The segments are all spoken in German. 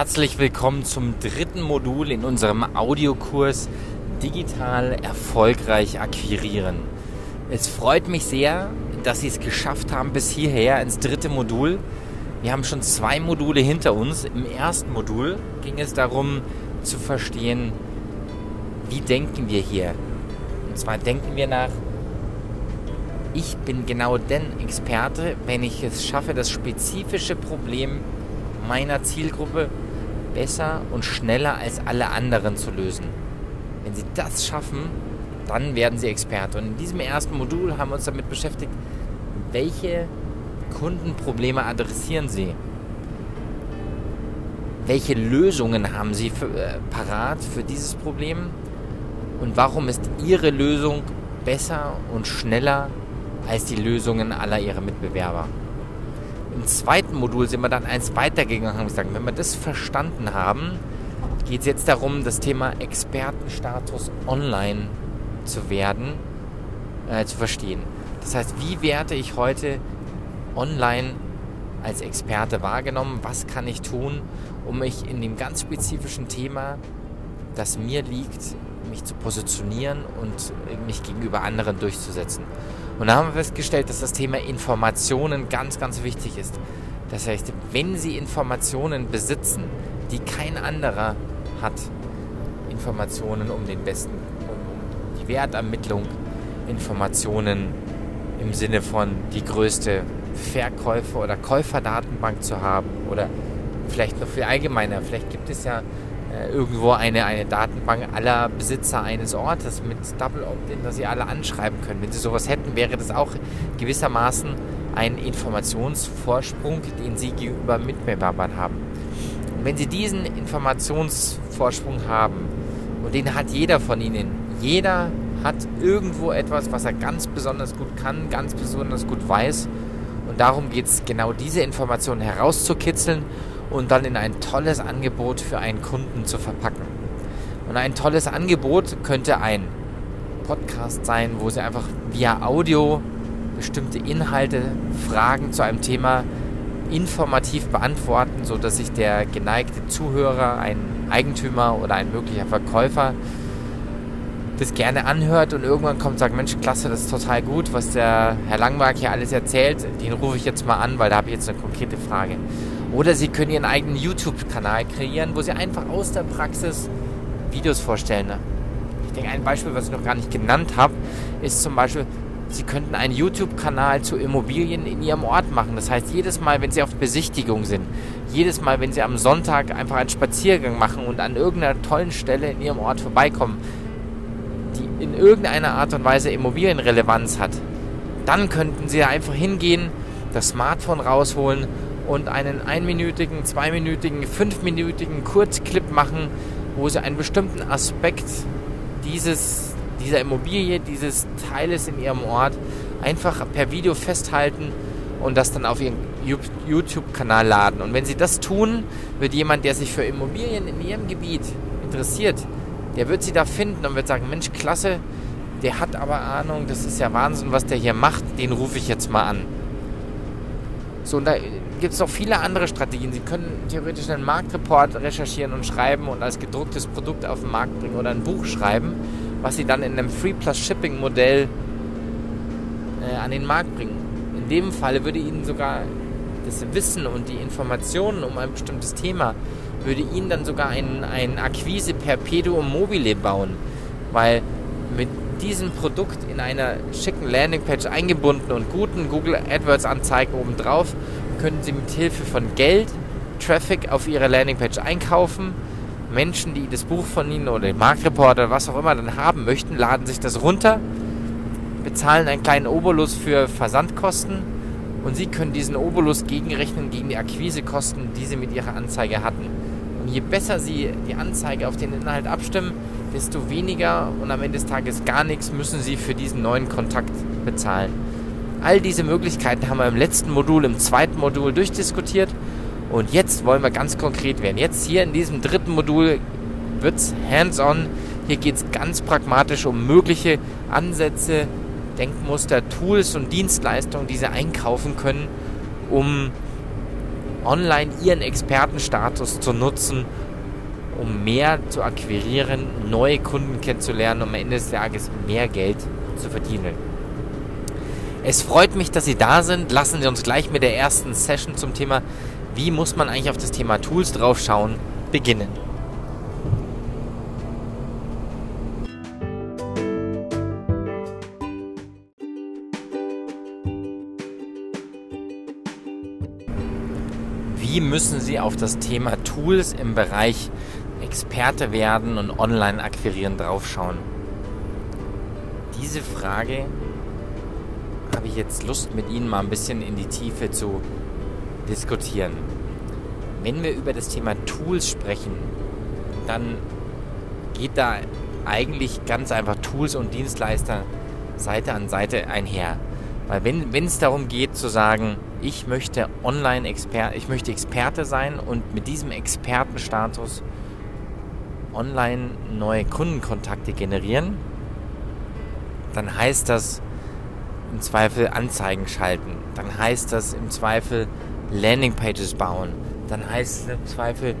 Herzlich willkommen zum dritten Modul in unserem Audiokurs Digital erfolgreich akquirieren. Es freut mich sehr, dass Sie es geschafft haben bis hierher ins dritte Modul. Wir haben schon zwei Module hinter uns. Im ersten Modul ging es darum zu verstehen, wie denken wir hier. Und zwar denken wir nach, ich bin genau den Experte, wenn ich es schaffe, das spezifische Problem meiner Zielgruppe besser und schneller als alle anderen zu lösen. Wenn Sie das schaffen, dann werden Sie Experte. Und in diesem ersten Modul haben wir uns damit beschäftigt, welche Kundenprobleme adressieren Sie? Welche Lösungen haben Sie für, äh, parat für dieses Problem? Und warum ist Ihre Lösung besser und schneller als die Lösungen aller Ihrer Mitbewerber? Im zweiten Modul sind wir dann eins weitergegangen und gesagt, wenn wir das verstanden haben, geht es jetzt darum, das Thema Expertenstatus online zu werden, äh, zu verstehen. Das heißt, wie werde ich heute online als Experte wahrgenommen? Was kann ich tun, um mich in dem ganz spezifischen Thema, das mir liegt, mich zu positionieren und mich gegenüber anderen durchzusetzen? Und da haben wir festgestellt, dass das Thema Informationen ganz, ganz wichtig ist. Das heißt, wenn Sie Informationen besitzen, die kein anderer hat, Informationen um den besten, um die Wertermittlung, Informationen im Sinne von die größte Verkäufer- oder Käuferdatenbank zu haben oder vielleicht noch viel allgemeiner. Vielleicht gibt es ja irgendwo eine, eine Datenbank aller Besitzer eines Ortes mit Double Opt-in, dass sie alle anschreiben können. Wenn sie sowas hätten, wäre das auch gewissermaßen ein Informationsvorsprung, den sie gegenüber Mitbewerbern haben. Und wenn sie diesen Informationsvorsprung haben, und den hat jeder von ihnen, jeder hat irgendwo etwas, was er ganz besonders gut kann, ganz besonders gut weiß. Und darum geht es, genau diese Informationen herauszukitzeln und dann in ein tolles Angebot für einen Kunden zu verpacken. Und ein tolles Angebot könnte ein Podcast sein, wo Sie einfach via Audio bestimmte Inhalte, Fragen zu einem Thema informativ beantworten, sodass sich der geneigte Zuhörer, ein Eigentümer oder ein möglicher Verkäufer das gerne anhört und irgendwann kommt und sagt, Mensch, klasse, das ist total gut, was der Herr Langmark hier alles erzählt, den rufe ich jetzt mal an, weil da habe ich jetzt eine konkrete Frage. Oder Sie können Ihren eigenen YouTube-Kanal kreieren, wo Sie einfach aus der Praxis Videos vorstellen. Ich denke, ein Beispiel, was ich noch gar nicht genannt habe, ist zum Beispiel, Sie könnten einen YouTube-Kanal zu Immobilien in Ihrem Ort machen. Das heißt, jedes Mal, wenn Sie auf Besichtigung sind, jedes Mal, wenn Sie am Sonntag einfach einen Spaziergang machen und an irgendeiner tollen Stelle in Ihrem Ort vorbeikommen, die in irgendeiner Art und Weise Immobilienrelevanz hat, dann könnten Sie einfach hingehen, das Smartphone rausholen und einen einminütigen, zweiminütigen, fünfminütigen Kurzclip machen, wo sie einen bestimmten Aspekt dieses, dieser Immobilie, dieses Teiles in ihrem Ort einfach per Video festhalten und das dann auf ihren YouTube-Kanal laden. Und wenn sie das tun, wird jemand, der sich für Immobilien in ihrem Gebiet interessiert, der wird sie da finden und wird sagen, Mensch, klasse, der hat aber Ahnung, das ist ja Wahnsinn, was der hier macht, den rufe ich jetzt mal an. So, und da gibt es noch viele andere Strategien. Sie können theoretisch einen Marktreport recherchieren und schreiben und als gedrucktes Produkt auf den Markt bringen oder ein Buch schreiben, was Sie dann in einem Free Plus Shipping Modell äh, an den Markt bringen. In dem Falle würde Ihnen sogar das Wissen und die Informationen um ein bestimmtes Thema würde Ihnen dann sogar ein, ein Akquise Perpetuum mobile bauen, weil mit diesem Produkt in einer schicken Landingpage eingebunden und guten Google AdWords Anzeigen obendrauf können Sie mit Hilfe von Geld Traffic auf Ihre Landingpage einkaufen. Menschen, die das Buch von Ihnen oder den Marktreport oder was auch immer dann haben möchten, laden sich das runter, bezahlen einen kleinen Obolus für Versandkosten und Sie können diesen Obolus gegenrechnen gegen die Akquisekosten, die Sie mit Ihrer Anzeige hatten. Und je besser Sie die Anzeige auf den Inhalt abstimmen, desto weniger und am Ende des Tages gar nichts müssen Sie für diesen neuen Kontakt bezahlen. All diese Möglichkeiten haben wir im letzten Modul, im zweiten Modul durchdiskutiert. Und jetzt wollen wir ganz konkret werden. Jetzt hier in diesem dritten Modul wird es hands-on. Hier geht es ganz pragmatisch um mögliche Ansätze, Denkmuster, Tools und Dienstleistungen, die Sie einkaufen können, um online ihren Expertenstatus zu nutzen, um mehr zu akquirieren, neue Kunden kennenzulernen, um am Ende des Tages mehr Geld zu verdienen. Es freut mich, dass Sie da sind. Lassen Sie uns gleich mit der ersten Session zum Thema, wie muss man eigentlich auf das Thema Tools draufschauen, beginnen. Wie müssen Sie auf das Thema Tools im Bereich Experte werden und online akquirieren draufschauen? Diese Frage habe ich jetzt Lust, mit Ihnen mal ein bisschen in die Tiefe zu diskutieren. Wenn wir über das Thema Tools sprechen, dann geht da eigentlich ganz einfach Tools und Dienstleister Seite an Seite einher. Weil wenn es darum geht zu sagen, ich möchte online Experte, ich möchte Experte sein und mit diesem Expertenstatus online neue Kundenkontakte generieren, dann heißt das im Zweifel Anzeigen schalten. Dann heißt das im Zweifel Landingpages bauen. Dann heißt es im Zweifel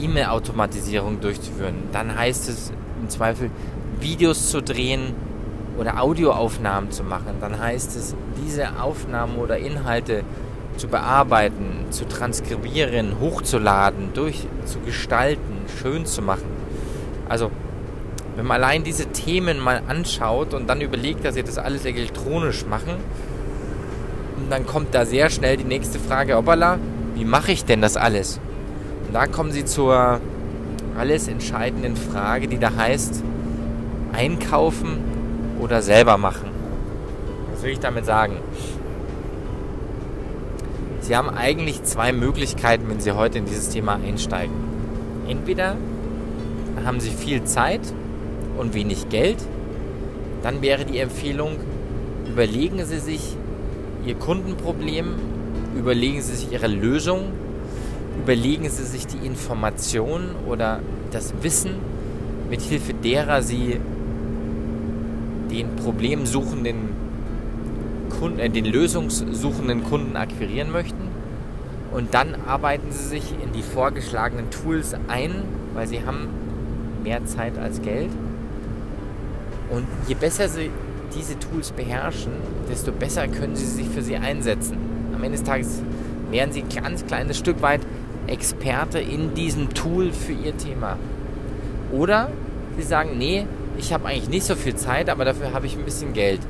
E-Mail-Automatisierung durchzuführen. Dann heißt es im Zweifel Videos zu drehen oder Audioaufnahmen zu machen. Dann heißt es, diese Aufnahmen oder Inhalte zu bearbeiten, zu transkribieren, hochzuladen, durchzugestalten, schön zu machen. Also wenn man allein diese Themen mal anschaut und dann überlegt, dass sie das alles elektronisch machen, dann kommt da sehr schnell die nächste Frage, obala, wie mache ich denn das alles? Und da kommen sie zur alles entscheidenden Frage, die da heißt, einkaufen oder selber machen. Was will ich damit sagen? Sie haben eigentlich zwei Möglichkeiten, wenn Sie heute in dieses Thema einsteigen. Entweder haben Sie viel Zeit und wenig Geld, dann wäre die Empfehlung, überlegen Sie sich Ihr Kundenproblem, überlegen Sie sich Ihre Lösung, überlegen Sie sich die Information oder das Wissen, mit Hilfe derer Sie den problemsuchenden Kunden, äh, den lösungssuchenden Kunden akquirieren möchten. Und dann arbeiten Sie sich in die vorgeschlagenen Tools ein, weil Sie haben mehr Zeit als Geld und je besser sie diese Tools beherrschen, desto besser können sie sich für sie einsetzen. Am Ende des Tages werden sie ein ganz kleines Stück weit Experte in diesem Tool für ihr Thema. Oder sie sagen, nee, ich habe eigentlich nicht so viel Zeit, aber dafür habe ich ein bisschen Geld.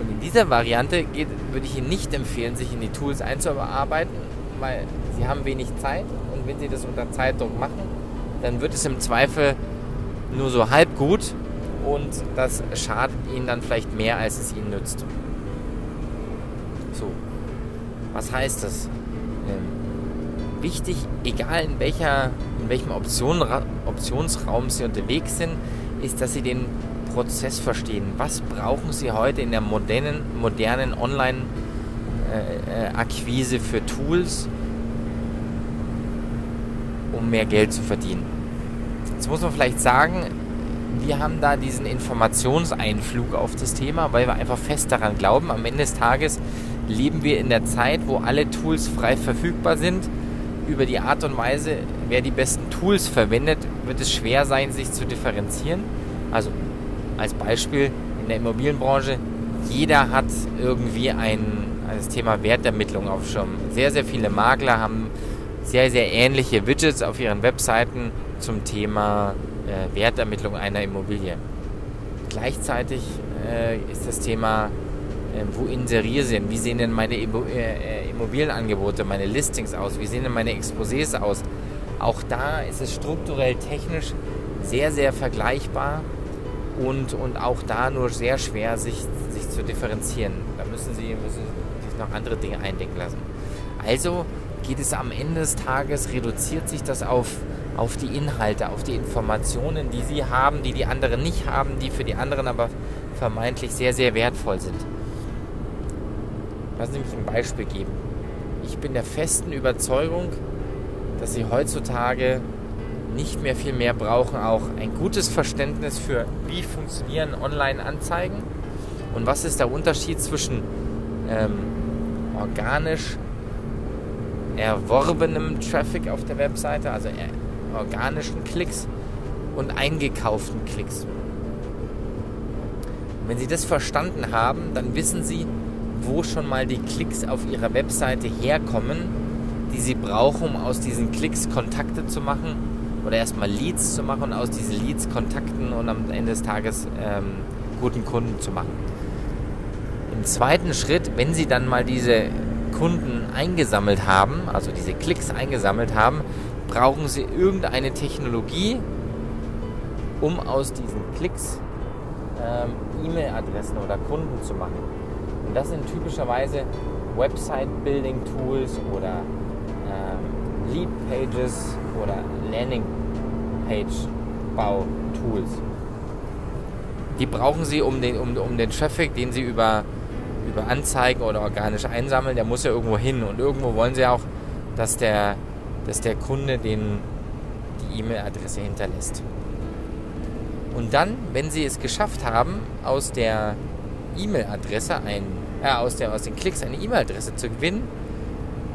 Und in dieser Variante geht, würde ich Ihnen nicht empfehlen, sich in die Tools einzuarbeiten, weil Sie haben wenig Zeit und wenn Sie das unter Zeitdruck machen, dann wird es im Zweifel nur so halb gut und das schadet ihnen dann vielleicht mehr, als es ihnen nützt. So, was heißt das? Ähm, wichtig, egal in, welcher, in welchem Option, Optionsraum Sie unterwegs sind, ist, dass Sie den Prozess verstehen. Was brauchen Sie heute in der modernen, modernen Online-Akquise äh, äh, für Tools, um mehr Geld zu verdienen? Jetzt muss man vielleicht sagen, wir haben da diesen Informationseinflug auf das Thema, weil wir einfach fest daran glauben, am Ende des Tages leben wir in der Zeit, wo alle Tools frei verfügbar sind. Über die Art und Weise, wer die besten Tools verwendet, wird es schwer sein, sich zu differenzieren. Also als Beispiel in der Immobilienbranche, jeder hat irgendwie ein, das Thema Wertermittlung auf Schirm. Sehr, sehr viele Makler haben sehr, sehr ähnliche Widgets auf ihren Webseiten zum Thema äh, Wertermittlung einer Immobilie. Gleichzeitig äh, ist das Thema, äh, wo inseriere sie denn? Wie sehen denn meine Immo äh, Immobilienangebote, meine Listings aus? Wie sehen denn meine Exposés aus? Auch da ist es strukturell technisch sehr, sehr vergleichbar und, und auch da nur sehr schwer, sich, sich zu differenzieren. Da müssen Sie, müssen sich noch andere Dinge eindenken lassen. Also geht es am Ende des Tages, reduziert sich das auf auf die Inhalte, auf die Informationen, die sie haben, die die anderen nicht haben, die für die anderen aber vermeintlich sehr, sehr wertvoll sind. Lassen Sie mich ein Beispiel geben. Ich bin der festen Überzeugung, dass Sie heutzutage nicht mehr viel mehr brauchen, auch ein gutes Verständnis für, wie funktionieren Online-Anzeigen und was ist der Unterschied zwischen ähm, organisch erworbenem Traffic auf der Webseite, also organischen Klicks und eingekauften Klicks. Wenn Sie das verstanden haben, dann wissen Sie, wo schon mal die Klicks auf Ihrer Webseite herkommen, die Sie brauchen, um aus diesen Klicks Kontakte zu machen oder erstmal Leads zu machen und aus diesen Leads Kontakten und am Ende des Tages ähm, guten Kunden zu machen. Im zweiten Schritt, wenn Sie dann mal diese Kunden eingesammelt haben, also diese Klicks eingesammelt haben, brauchen Sie irgendeine Technologie, um aus diesen Klicks ähm, E-Mail-Adressen oder Kunden zu machen. Und das sind typischerweise Website-Building-Tools oder ähm, Lead-Pages oder Landing-Page-Bau-Tools. Die brauchen Sie, um den, um, um den Traffic, den Sie über, über Anzeigen oder organisch einsammeln, der muss ja irgendwo hin. Und irgendwo wollen Sie auch, dass der, dass der Kunde den, die E-Mail-Adresse hinterlässt. Und dann, wenn Sie es geschafft haben, aus der E-Mail-Adresse ein, äh, aus, der, aus den Klicks eine E-Mail-Adresse zu gewinnen,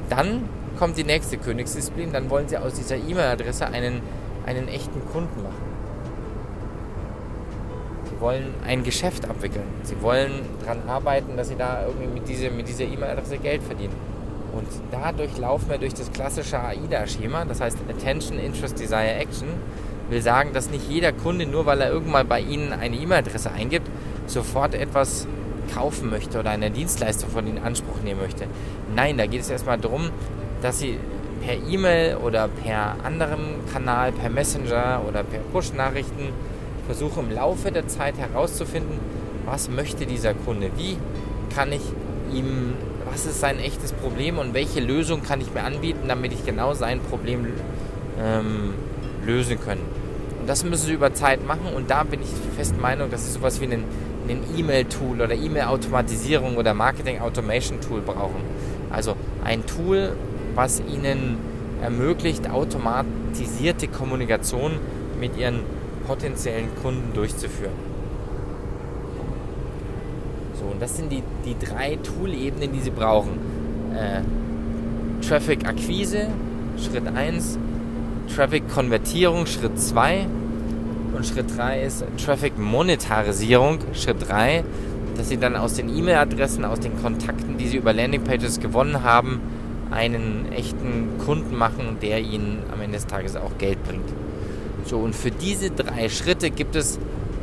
dann kommt die nächste Königsdisziplin, dann wollen Sie aus dieser E-Mail-Adresse einen, einen echten Kunden machen. Sie wollen ein Geschäft abwickeln. Sie wollen daran arbeiten, dass Sie da irgendwie mit dieser mit dieser E-Mail-Adresse Geld verdienen. Und dadurch laufen wir durch das klassische AIDA-Schema, das heißt Attention, Interest, Desire, Action, will sagen, dass nicht jeder Kunde, nur weil er irgendwann bei Ihnen eine E-Mail-Adresse eingibt, sofort etwas kaufen möchte oder eine Dienstleistung von Ihnen in Anspruch nehmen möchte. Nein, da geht es erstmal darum, dass Sie per E-Mail oder per anderem Kanal, per Messenger oder per Push-Nachrichten versuchen im Laufe der Zeit herauszufinden, was möchte dieser Kunde, wie kann ich ihm, was ist sein echtes Problem und welche Lösung kann ich mir anbieten, damit ich genau sein Problem ähm, lösen können. Und das müssen sie über Zeit machen und da bin ich fest Meinung, dass sie sowas wie einen E-Mail-Tool oder E-Mail-Automatisierung oder Marketing-Automation-Tool brauchen. Also ein Tool, was ihnen ermöglicht, automatisierte Kommunikation mit ihren potenziellen Kunden durchzuführen. So, und das sind die, die drei Tool-Ebenen, die sie brauchen. Äh, Traffic-Akquise, Schritt 1, Traffic-Konvertierung, Schritt 2. Und Schritt 3 ist Traffic-Monetarisierung, Schritt 3, dass Sie dann aus den E-Mail-Adressen, aus den Kontakten, die Sie über Landingpages gewonnen haben, einen echten Kunden machen, der Ihnen am Ende des Tages auch Geld bringt. So, und für diese drei Schritte gibt es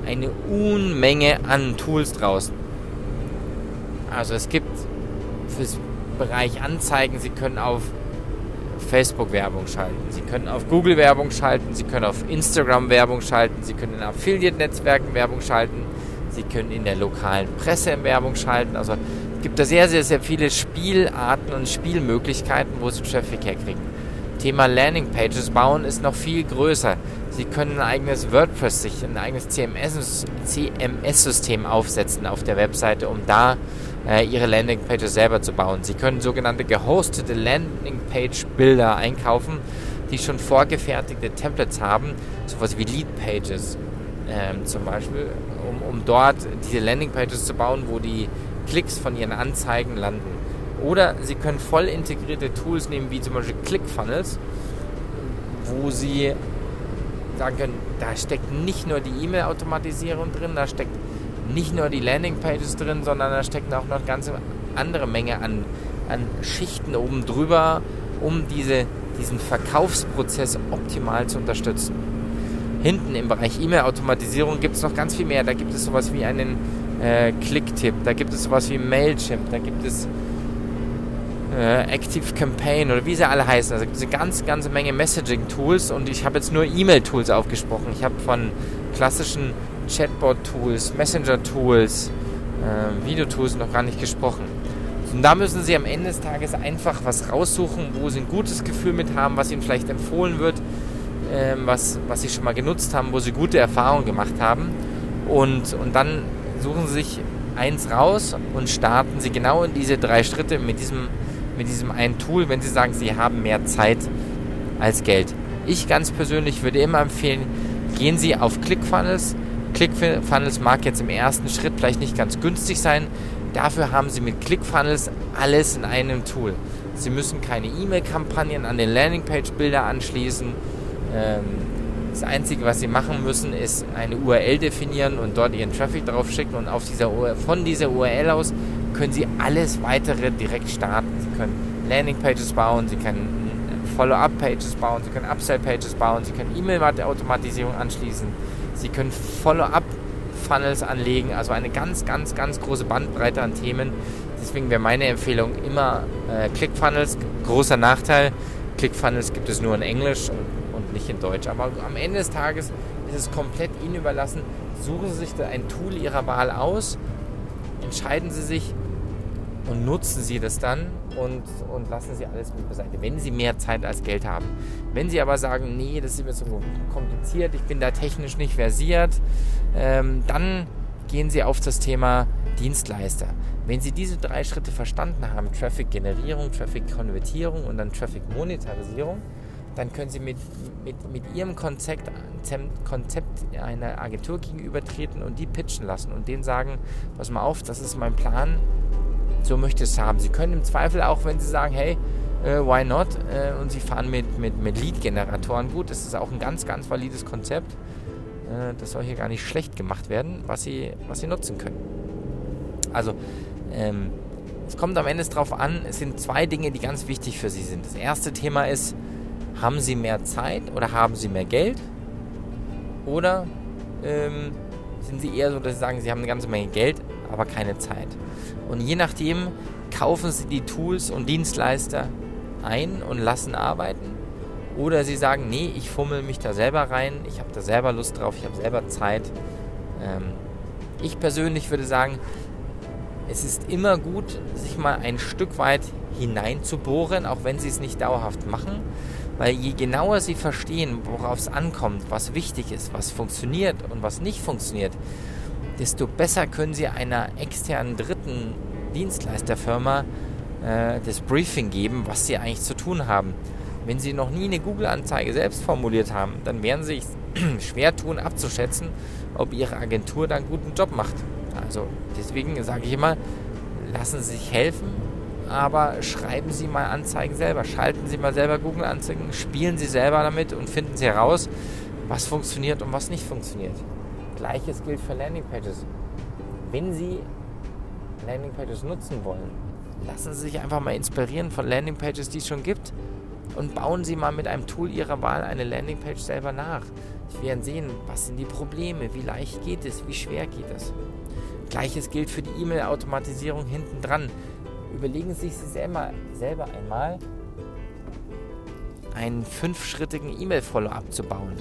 eine Unmenge an Tools draußen. Also es gibt für den Bereich Anzeigen, Sie können auf Facebook Werbung schalten, Sie können auf Google Werbung schalten, Sie können auf Instagram Werbung schalten, Sie können in Affiliate-Netzwerken Werbung schalten, Sie können in der lokalen Presse Werbung schalten. Also es gibt da sehr, sehr, sehr viele Spielarten und Spielmöglichkeiten, wo Sie Traffic herkriegen. Thema Landingpages bauen ist noch viel größer. Sie können ein eigenes WordPress, sich ein eigenes CMS-System aufsetzen auf der Webseite, um da äh, ihre Landingpages selber zu bauen. Sie können sogenannte gehostete Landingpage-Bilder einkaufen, die schon vorgefertigte Templates haben, sowas wie Lead-Pages ähm, zum Beispiel, um, um dort diese Landingpages zu bauen, wo die Klicks von ihren Anzeigen landen. Oder Sie können voll integrierte Tools nehmen, wie zum Beispiel ClickFunnels, wo Sie sagen können, da steckt nicht nur die E-Mail-Automatisierung drin, da steckt nicht nur die Landingpages drin, sondern da stecken auch noch eine ganze andere Menge an, an Schichten oben drüber, um diese, diesen Verkaufsprozess optimal zu unterstützen. Hinten im Bereich E-Mail-Automatisierung gibt es noch ganz viel mehr. Da gibt es sowas wie einen äh, Click-Tipp, da gibt es sowas wie Mailchimp, da gibt es äh, Active Campaign oder wie sie alle heißen. Also gibt es eine ganz, ganze Menge Messaging-Tools und ich habe jetzt nur E-Mail-Tools aufgesprochen. Ich habe von klassischen Chatbot-Tools, Messenger-Tools, äh, Videotools noch gar nicht gesprochen. Und da müssen Sie am Ende des Tages einfach was raussuchen, wo Sie ein gutes Gefühl mit haben, was Ihnen vielleicht empfohlen wird, äh, was, was Sie schon mal genutzt haben, wo Sie gute Erfahrungen gemacht haben. Und, und dann suchen Sie sich eins raus und starten Sie genau in diese drei Schritte mit diesem, mit diesem einen Tool, wenn Sie sagen, Sie haben mehr Zeit als Geld. Ich ganz persönlich würde immer empfehlen, gehen Sie auf ClickFunnels, ClickFunnels mag jetzt im ersten Schritt vielleicht nicht ganz günstig sein. Dafür haben Sie mit ClickFunnels alles in einem Tool. Sie müssen keine E-Mail-Kampagnen an den Landingpage-Bilder anschließen. Ähm, das Einzige, was Sie machen müssen, ist eine URL definieren und dort Ihren Traffic drauf schicken und auf dieser von dieser URL aus können Sie alles weitere direkt starten. Sie können Landingpages bauen, Sie können Follow-up-Pages bauen, Sie können Upsell-Pages bauen, Sie können E-Mail-Automatisierung anschließen, Sie können Follow-up-Funnels anlegen, also eine ganz, ganz, ganz große Bandbreite an Themen. Deswegen wäre meine Empfehlung immer äh, ClickFunnels. Großer Nachteil, ClickFunnels gibt es nur in Englisch und, und nicht in Deutsch. Aber am Ende des Tages ist es komplett Ihnen überlassen. Suchen Sie sich da ein Tool Ihrer Wahl aus, entscheiden Sie sich, und nutzen Sie das dann und, und lassen Sie alles mit beiseite, wenn Sie mehr Zeit als Geld haben. Wenn Sie aber sagen, nee, das ist mir so kompliziert, ich bin da technisch nicht versiert, ähm, dann gehen Sie auf das Thema Dienstleister. Wenn Sie diese drei Schritte verstanden haben, Traffic-Generierung, Traffic-Konvertierung und dann Traffic-Monetarisierung, dann können Sie mit, mit, mit Ihrem Konzept, Konzept einer Agentur gegenübertreten und die pitchen lassen und denen sagen, pass mal auf, das ist mein Plan, so möchte es haben. Sie können im Zweifel auch, wenn Sie sagen, hey, äh, why not? Äh, und Sie fahren mit, mit, mit Lead-Generatoren gut, das ist auch ein ganz, ganz valides Konzept. Äh, das soll hier gar nicht schlecht gemacht werden, was Sie, was Sie nutzen können. Also, ähm, es kommt am Ende darauf an, es sind zwei Dinge, die ganz wichtig für Sie sind. Das erste Thema ist, haben Sie mehr Zeit oder haben Sie mehr Geld? Oder ähm, sind Sie eher so, dass Sie sagen, Sie haben eine ganze Menge Geld, aber keine Zeit? Und je nachdem kaufen sie die Tools und Dienstleister ein und lassen arbeiten. Oder sie sagen, nee, ich fummel mich da selber rein, ich habe da selber Lust drauf, ich habe selber Zeit. Ähm, ich persönlich würde sagen, es ist immer gut, sich mal ein Stück weit hineinzubohren, auch wenn sie es nicht dauerhaft machen. Weil je genauer sie verstehen, worauf es ankommt, was wichtig ist, was funktioniert und was nicht funktioniert, desto besser können Sie einer externen dritten Dienstleisterfirma äh, das Briefing geben, was Sie eigentlich zu tun haben. Wenn Sie noch nie eine Google-Anzeige selbst formuliert haben, dann werden Sie sich schwer tun abzuschätzen, ob Ihre Agentur da einen guten Job macht. Also deswegen sage ich immer, lassen Sie sich helfen, aber schreiben Sie mal Anzeigen selber. Schalten Sie mal selber Google-Anzeigen, spielen Sie selber damit und finden Sie heraus, was funktioniert und was nicht funktioniert. Gleiches gilt für Landingpages. Wenn Sie Landingpages nutzen wollen, lassen Sie sich einfach mal inspirieren von Landingpages, die es schon gibt und bauen Sie mal mit einem Tool Ihrer Wahl eine Landingpage selber nach. Sie werden sehen, was sind die Probleme, wie leicht geht es, wie schwer geht es. Gleiches gilt für die E-Mail-Automatisierung hinten dran. Überlegen Sie sich selber, selber einmal, einen fünfschrittigen E-Mail-Follow-up zu bauen.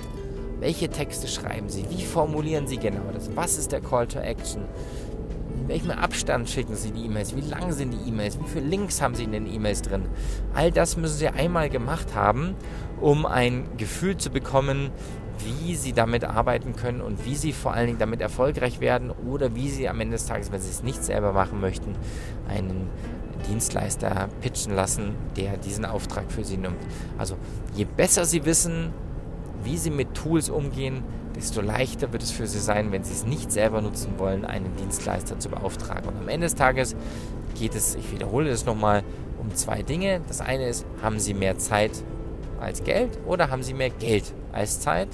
Welche Texte schreiben Sie? Wie formulieren Sie genau das? Was ist der Call to Action? In welchem Abstand schicken Sie die E-Mails? Wie lang sind die E-Mails? Wie viele Links haben Sie in den E-Mails drin? All das müssen Sie einmal gemacht haben, um ein Gefühl zu bekommen, wie Sie damit arbeiten können und wie Sie vor allen Dingen damit erfolgreich werden oder wie Sie am Ende des Tages, wenn Sie es nicht selber machen möchten, einen Dienstleister pitchen lassen, der diesen Auftrag für Sie nimmt. Also je besser Sie wissen, wie sie mit Tools umgehen, desto leichter wird es für sie sein, wenn sie es nicht selber nutzen wollen, einen Dienstleister zu beauftragen. Und am Ende des Tages geht es, ich wiederhole es nochmal, um zwei Dinge. Das eine ist, haben sie mehr Zeit als Geld oder haben sie mehr Geld als Zeit?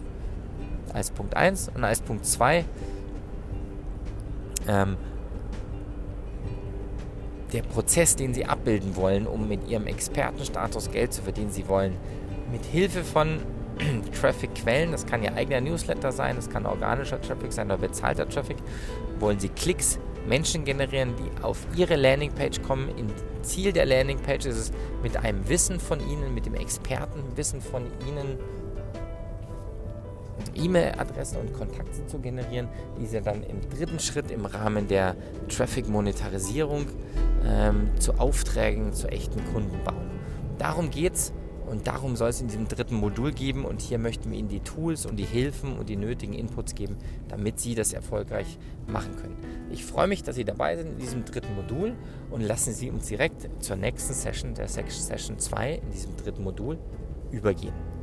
Als Punkt 1 und als Punkt 2. Ähm, der Prozess, den sie abbilden wollen, um mit ihrem Expertenstatus Geld zu verdienen, sie wollen mit Hilfe von Traffic-Quellen. Das kann Ihr eigener Newsletter sein, das kann organischer Traffic sein oder bezahlter Traffic. Wollen Sie Klicks, Menschen generieren, die auf Ihre Landingpage kommen. Im Ziel der Landingpage ist es, mit einem Wissen von Ihnen, mit dem Expertenwissen von Ihnen, E-Mail-Adressen und Kontakte zu generieren, die Sie dann im dritten Schritt im Rahmen der Traffic-Monetarisierung ähm, zu Aufträgen, zu echten Kunden bauen. Darum geht es und darum soll es in diesem dritten Modul geben. Und hier möchten wir Ihnen die Tools und die Hilfen und die nötigen Inputs geben, damit Sie das erfolgreich machen können. Ich freue mich, dass Sie dabei sind in diesem dritten Modul und lassen Sie uns direkt zur nächsten Session, der Session 2 in diesem dritten Modul, übergehen.